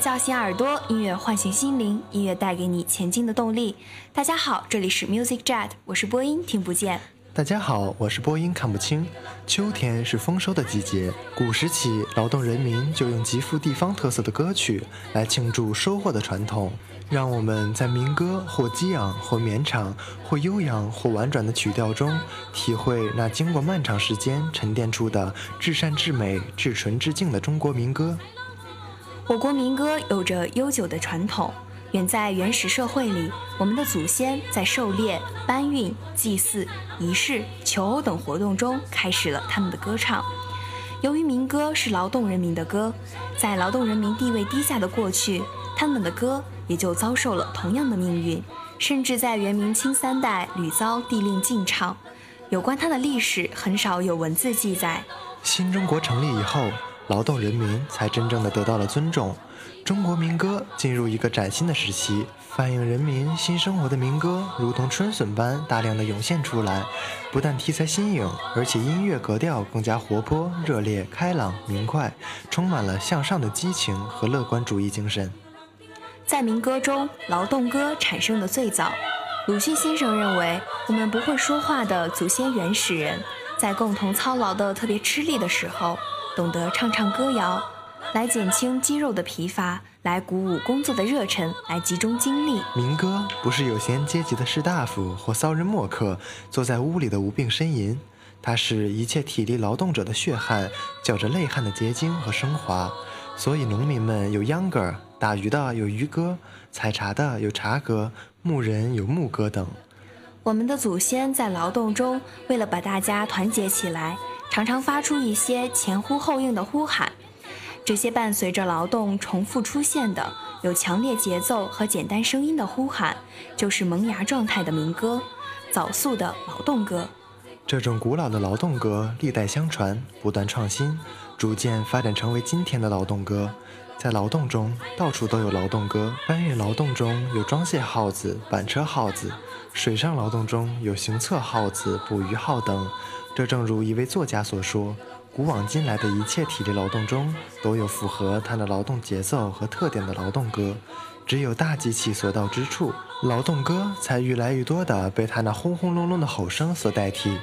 叫醒耳朵，音乐唤醒心灵，音乐带给你前进的动力。大家好，这里是 Music Jet，我是播音听不见。大家好，我是播音看不清。秋天是丰收的季节，古时起，劳动人民就用极富地方特色的歌曲来庆祝收获的传统。让我们在民歌或激昂或绵长或悠扬或婉转的曲调中，体会那经过漫长时间沉淀出的至善至美、至纯至净的中国民歌。我国民歌有着悠久的传统，远在原始社会里，我们的祖先在狩猎、搬运、祭祀、仪式、求偶等活动中开始了他们的歌唱。由于民歌是劳动人民的歌，在劳动人民地位低下的过去，他们的歌也就遭受了同样的命运，甚至在元明清三代屡遭帝令禁唱。有关它的历史很少有文字记载。新中国成立以后。劳动人民才真正的得到了尊重，中国民歌进入一个崭新的时期，反映人民新生活的民歌如同春笋般大量的涌现出来，不但题材新颖，而且音乐格调更加活泼、热烈、开朗、明快，充满了向上的激情和乐观主义精神。在民歌中，劳动歌产生的最早，鲁迅先生认为，我们不会说话的祖先原始人，在共同操劳的特别吃力的时候。懂得唱唱歌谣，来减轻肌肉的疲乏，来鼓舞工作的热忱，来集中精力。民歌不是有闲阶级的士大夫或骚人墨客坐在屋里的无病呻吟，它是一切体力劳动者的血汗，叫着泪汗的结晶和升华。所以农民们有秧歌，打鱼的有渔歌，采茶的有茶歌，牧人有牧歌等。我们的祖先在劳动中，为了把大家团结起来。常常发出一些前呼后应的呼喊，这些伴随着劳动重复出现的有强烈节奏和简单声音的呼喊，就是萌芽状态的民歌，早速的劳动歌。这种古老的劳动歌历代相传，不断创新，逐渐发展成为今天的劳动歌。在劳动中，到处都有劳动歌。搬运劳动中有装卸号子、板车号子；水上劳动中有行测号子、捕鱼号等。这正如一位作家所说：“古往今来的一切体力劳动中，都有符合它的劳动节奏和特点的劳动歌。只有大机器所到之处，劳动歌才愈来愈多地被它那轰轰隆隆的吼声所代替。”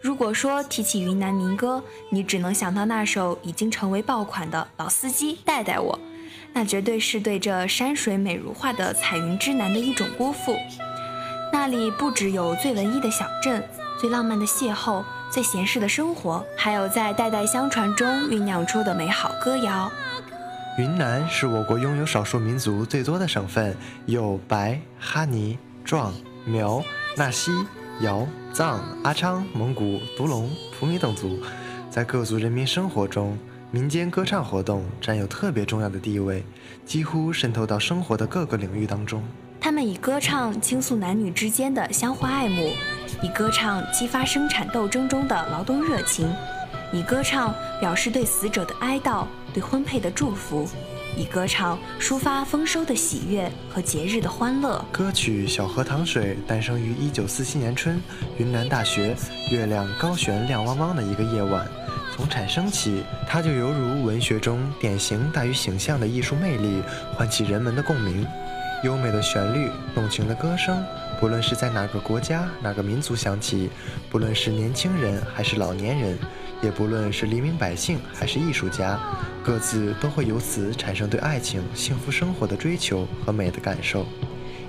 如果说提起云南民歌，你只能想到那首已经成为爆款的《老司机带带我》，那绝对是对这山水美如画的彩云之南的一种辜负。那里不只有最文艺的小镇、最浪漫的邂逅、最闲适的生活，还有在代代相传中酝酿出的美好歌谣。云南是我国拥有少数民族最多的省份，有白、哈尼、壮、苗、纳西、瑶、藏、阿昌、蒙古、独龙、普米等族。在各族人民生活中，民间歌唱活动占有特别重要的地位，几乎渗透到生活的各个领域当中。他们以歌唱倾诉男女之间的相互爱慕，以歌唱激发生产斗争中的劳动热情，以歌唱表示对死者的哀悼、对婚配的祝福，以歌唱抒发丰收的喜悦和节日的欢乐。歌曲《小河淌水》诞生于1947年春，云南大学月亮高悬亮汪汪的一个夜晚。从产生起，它就犹如文学中典型大于形象的艺术魅力，唤起人们的共鸣。优美的旋律，动情的歌声，不论是在哪个国家、哪个民族响起，不论是年轻人还是老年人，也不论是黎民百姓还是艺术家，各自都会由此产生对爱情、幸福生活的追求和美的感受，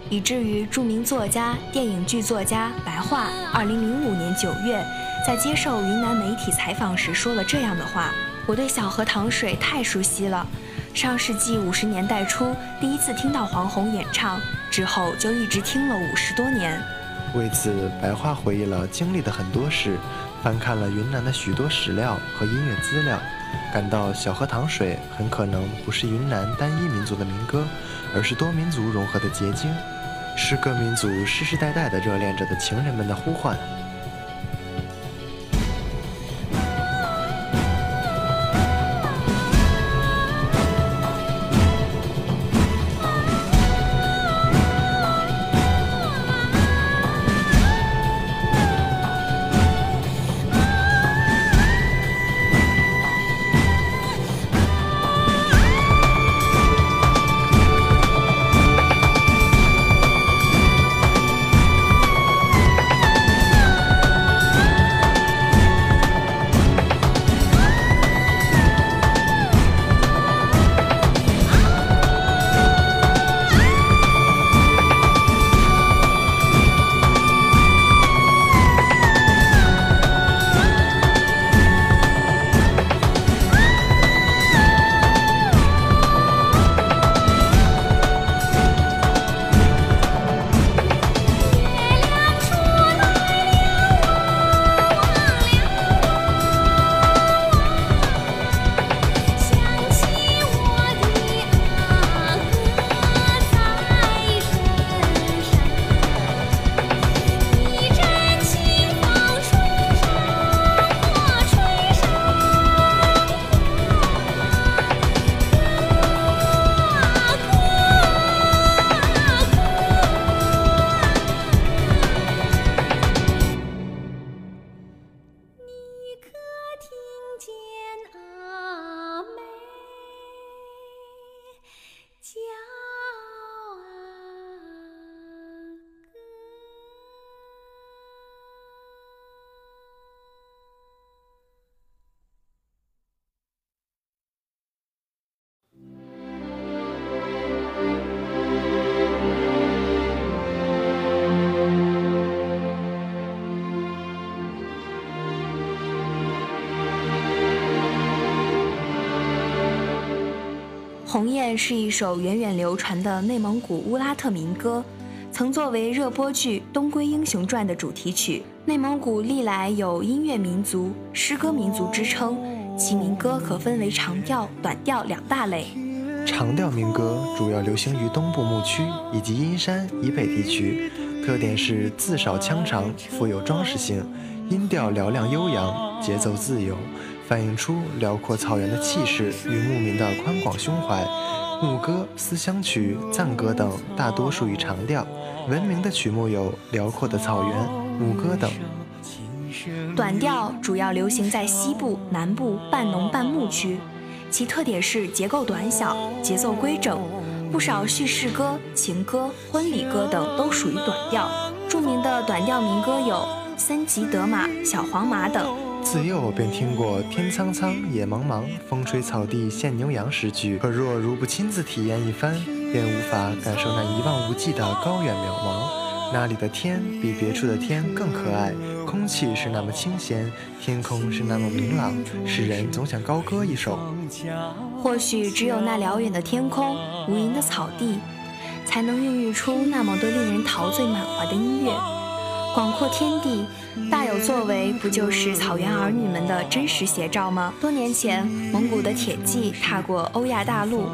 以至于著名作家、电影剧作家白桦，二零零五年九月，在接受云南媒体采访时说了这样的话：“我对小河淌水太熟悉了。”上世纪五十年代初，第一次听到黄宏演唱之后，就一直听了五十多年。为此，白桦回忆了经历的很多事，翻看了云南的许多史料和音乐资料，感到《小河淌水》很可能不是云南单一民族的民歌，而是多民族融合的结晶，是各民族世世代代的热恋着的情人们的呼唤。《鸿雁》是一首源远流传的内蒙古乌拉特民歌，曾作为热播剧《东归英雄传》的主题曲。内蒙古历来有音乐民族、诗歌民族之称，其民歌可分为长调、短调两大类。长调民歌主要流行于东部牧区以及阴山以北地区，特点是字少腔长，富有装饰性，音调嘹亮悠扬，节奏自由。反映出辽阔草原的气势与牧民的宽广胸怀。牧歌、思乡曲、赞歌等大多属于长调，闻名的曲目有《辽阔的草原》《牧歌》等。短调主要流行在西部、南部半农半牧区，其特点是结构短小，节奏规整。不少叙事歌、情歌、婚礼歌等都属于短调。著名的短调民歌有《森吉德玛》《小黄马》等。自幼便听过“天苍苍，野茫茫，风吹草低见牛羊”诗句，可若如不亲自体验一番，便无法感受那一望无际的高远渺茫。那里的天比别处的天更可爱，空气是那么清闲，天空是那么明朗，使人总想高歌一首。或许只有那辽远的天空，无垠的草地，才能孕育出那么多令人陶醉满怀的音乐。广阔天地。大有作为，不就是草原儿女们的真实写照吗？多年前，蒙古的铁骑踏过欧亚大陆，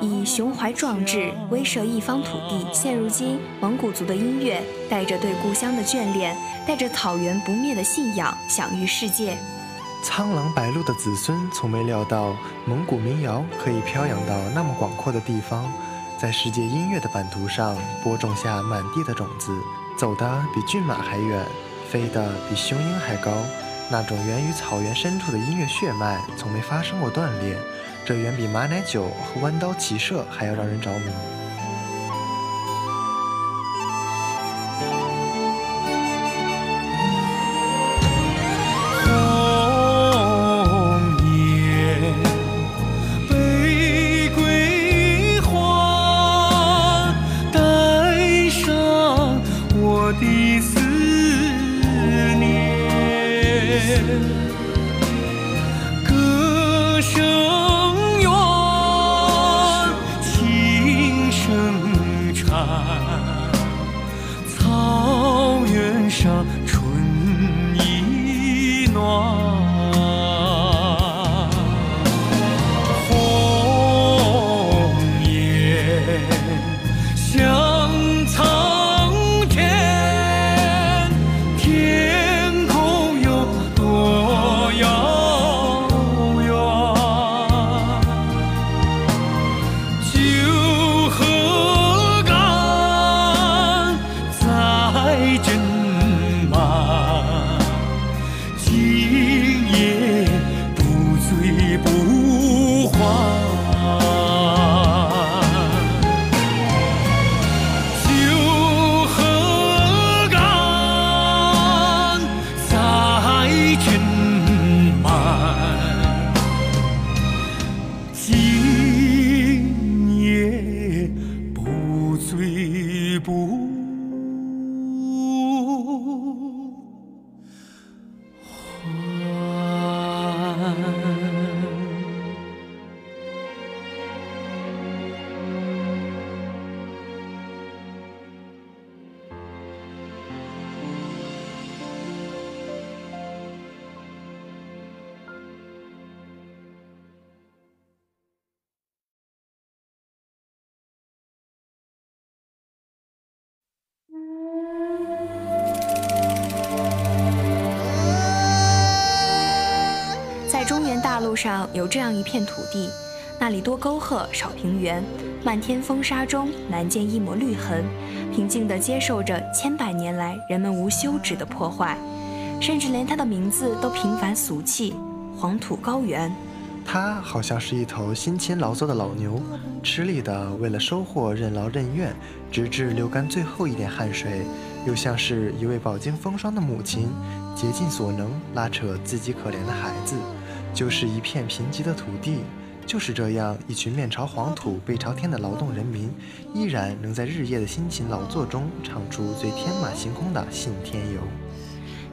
以雄怀壮志威慑一方土地。现如今，蒙古族的音乐带着对故乡的眷恋，带着草原不灭的信仰，享誉世界。苍狼白鹿的子孙从没料到，蒙古民谣可以飘扬到那么广阔的地方，在世界音乐的版图上播种下满地的种子，走得比骏马还远。飞得比雄鹰还高，那种源于草原深处的音乐血脉，从没发生过断裂。这远比马奶酒和弯刀骑射还要让人着迷。中原大陆上有这样一片土地，那里多沟壑少平原，漫天风沙中难见一抹绿痕，平静地接受着千百年来人们无休止的破坏，甚至连它的名字都平凡俗气——黄土高原。它好像是一头辛勤劳作的老牛，吃力地为了收获任劳任怨，直至流干最后一点汗水；又像是一位饱经风霜的母亲，竭尽所能拉扯自己可怜的孩子。就是一片贫瘠的土地，就是这样一群面朝黄土背朝天的劳动人民，依然能在日夜的辛勤劳作中唱出最天马行空的《信天游》。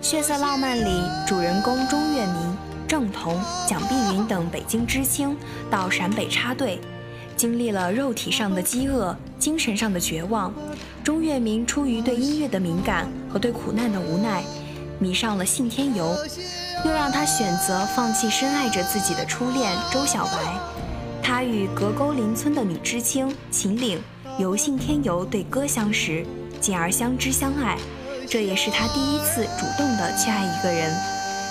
血色浪漫里，主人公钟跃民、郑桐、蒋碧云等北京知青到陕北插队，经历了肉体上的饥饿、精神上的绝望。钟跃民出于对音乐的敏感和对苦难的无奈，迷上了《信天游》。又让他选择放弃深爱着自己的初恋周小白，他与隔沟邻村的女知青秦岭由信天游对歌相识，进而相知相爱。这也是他第一次主动的去爱一个人，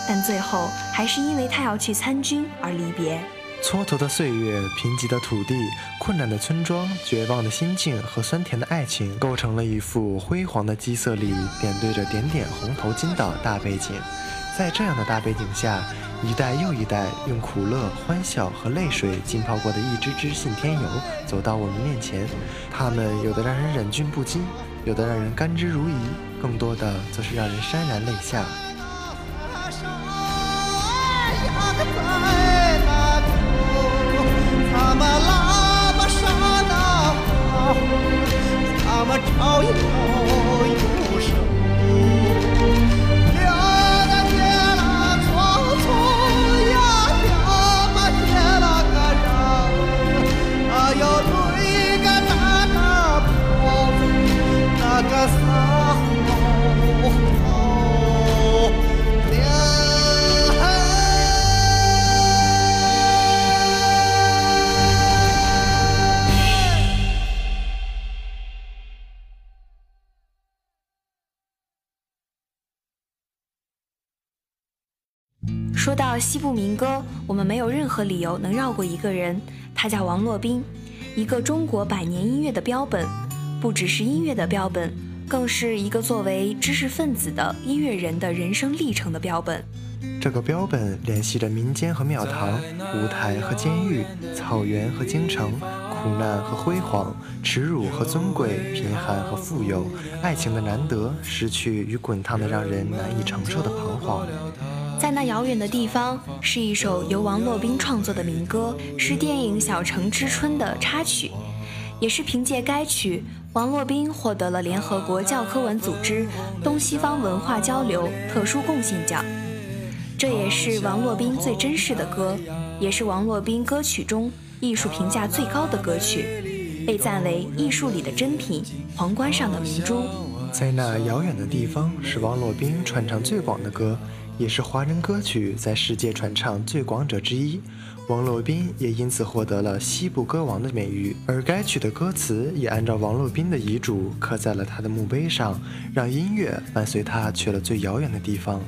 但最后还是因为他要去参军而离别。蹉跎的岁月，贫瘠的土地，困难的村庄，绝望的心境和酸甜的爱情，构成了一幅辉煌的基色里点缀着点点红头巾的大背景。在这样的大背景下，一代又一代用苦乐、欢笑和泪水浸泡过的一支支信天游走到我们面前。他们有的让人忍俊不禁，有的让人甘之如饴，更多的则是让人潸然泪下。到西部民歌，我们没有任何理由能绕过一个人，他叫王洛宾，一个中国百年音乐的标本，不只是音乐的标本，更是一个作为知识分子的音乐人的人生历程的标本。这个标本联系着民间和庙堂、舞台和监狱、草原和京城、苦难和辉煌、耻辱和尊贵、贫寒和富有、爱情的难得、失去与滚烫的让人难以承受的彷徨。在那遥远的地方，是一首由王洛宾创作的民歌，是电影《小城之春》的插曲，也是凭借该曲，王洛宾获得了联合国教科文组织东西方文化交流特殊贡献奖。这也是王洛宾最珍视的歌，也是王洛宾歌曲中艺术评价最高的歌曲，被赞为艺术里的珍品，皇冠上的明珠。在那遥远的地方，是王洛宾传唱最广的歌。也是华人歌曲在世界传唱最广者之一，王洛宾也因此获得了西部歌王的美誉。而该曲的歌词也按照王洛宾的遗嘱刻在了他的墓碑上，让音乐伴随他去了最遥远的地方。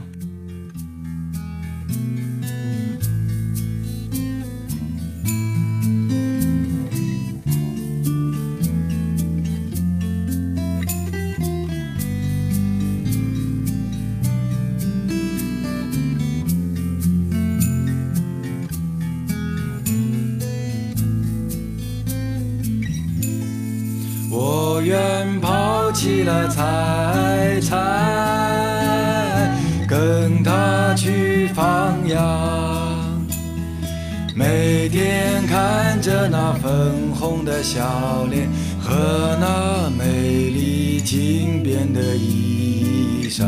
红的笑脸和那美丽金边的衣裳，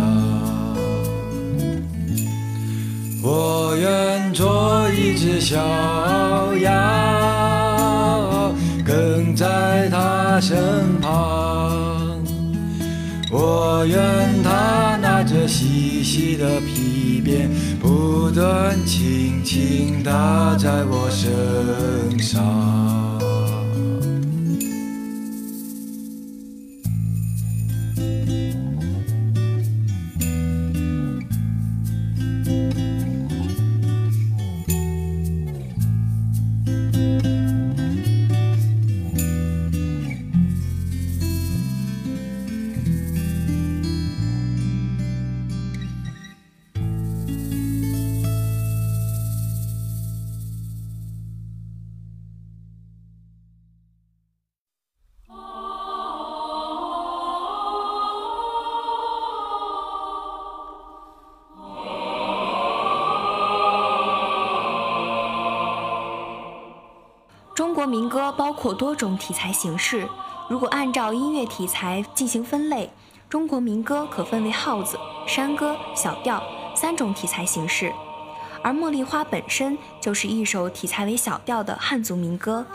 我愿做一只小羊，跟在他身旁。我愿他拿着细细的皮鞭，不断轻轻打在我身上。民歌包括多种题材形式，如果按照音乐题材进行分类，中国民歌可分为号子、山歌、小调三种题材形式。而《茉莉花》本身就是一首题材为小调的汉族民歌，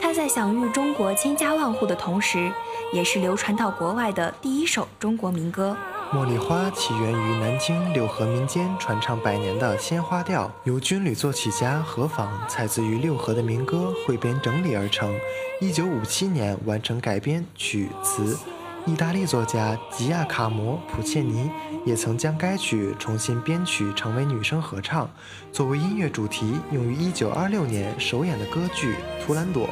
它在享誉中国千家万户的同时，也是流传到国外的第一首中国民歌。《茉莉花》起源于南京六合民间传唱百年的鲜花调，由军旅作曲家何妨采自于六合的民歌汇编整理而成。一九五七年完成改编曲词。意大利作家吉亚卡摩·普切尼也曾将该曲重新编曲成为女声合唱，作为音乐主题用于一九二六年首演的歌剧《图兰朵》。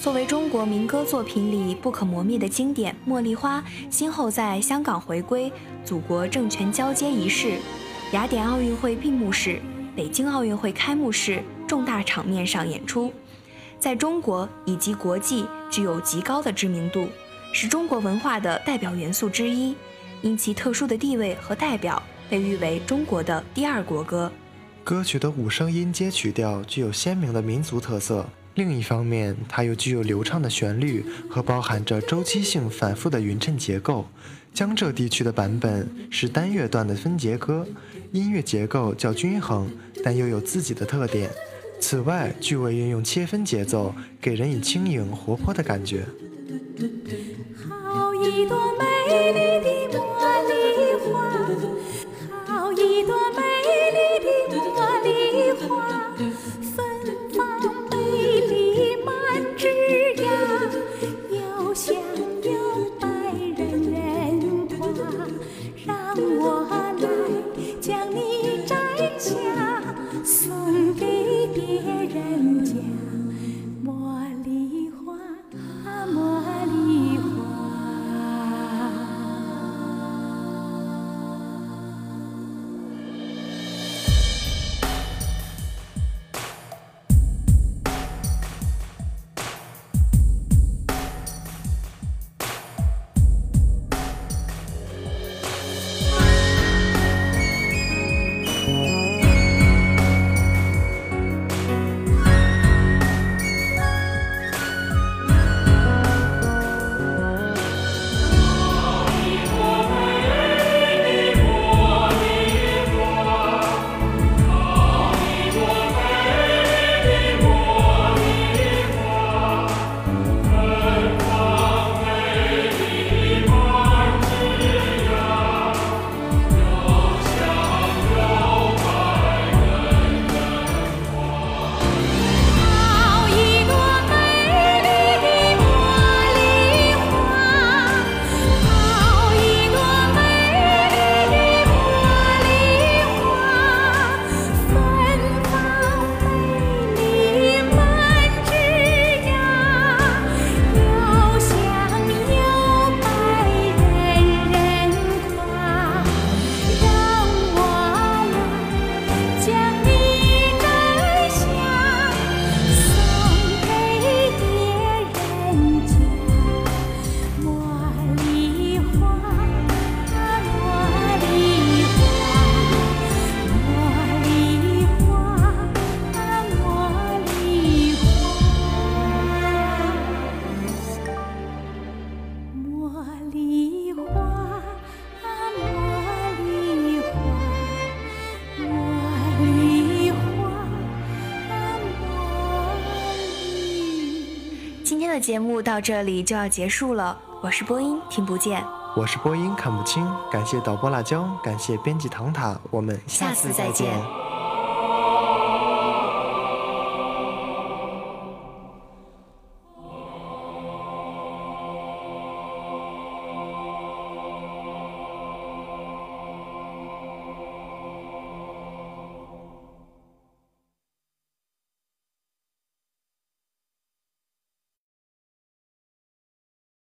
作为中国民歌作品里不可磨灭的经典，《茉莉花》先后在香港回归、祖国政权交接仪式、雅典奥运会闭幕式、北京奥运会开幕式重大场面上演出，在中国以及国际具有极高的知名度，是中国文化的代表元素之一。因其特殊的地位和代表，被誉为中国的第二国歌。歌曲的五声音阶曲调具有鲜明的民族特色。另一方面，它又具有流畅的旋律和包含着周期性反复的匀称结构。江浙地区的版本是单乐段的分节歌，音乐结构较均衡，但又有自己的特点。此外，句尾运用切分节奏，给人以轻盈活泼的感觉。好一朵美丽的茉莉花，好一朵美节目到这里就要结束了，我是播音听不见，我是播音看不清，感谢导播辣椒，感谢编辑唐塔，我们下次再见。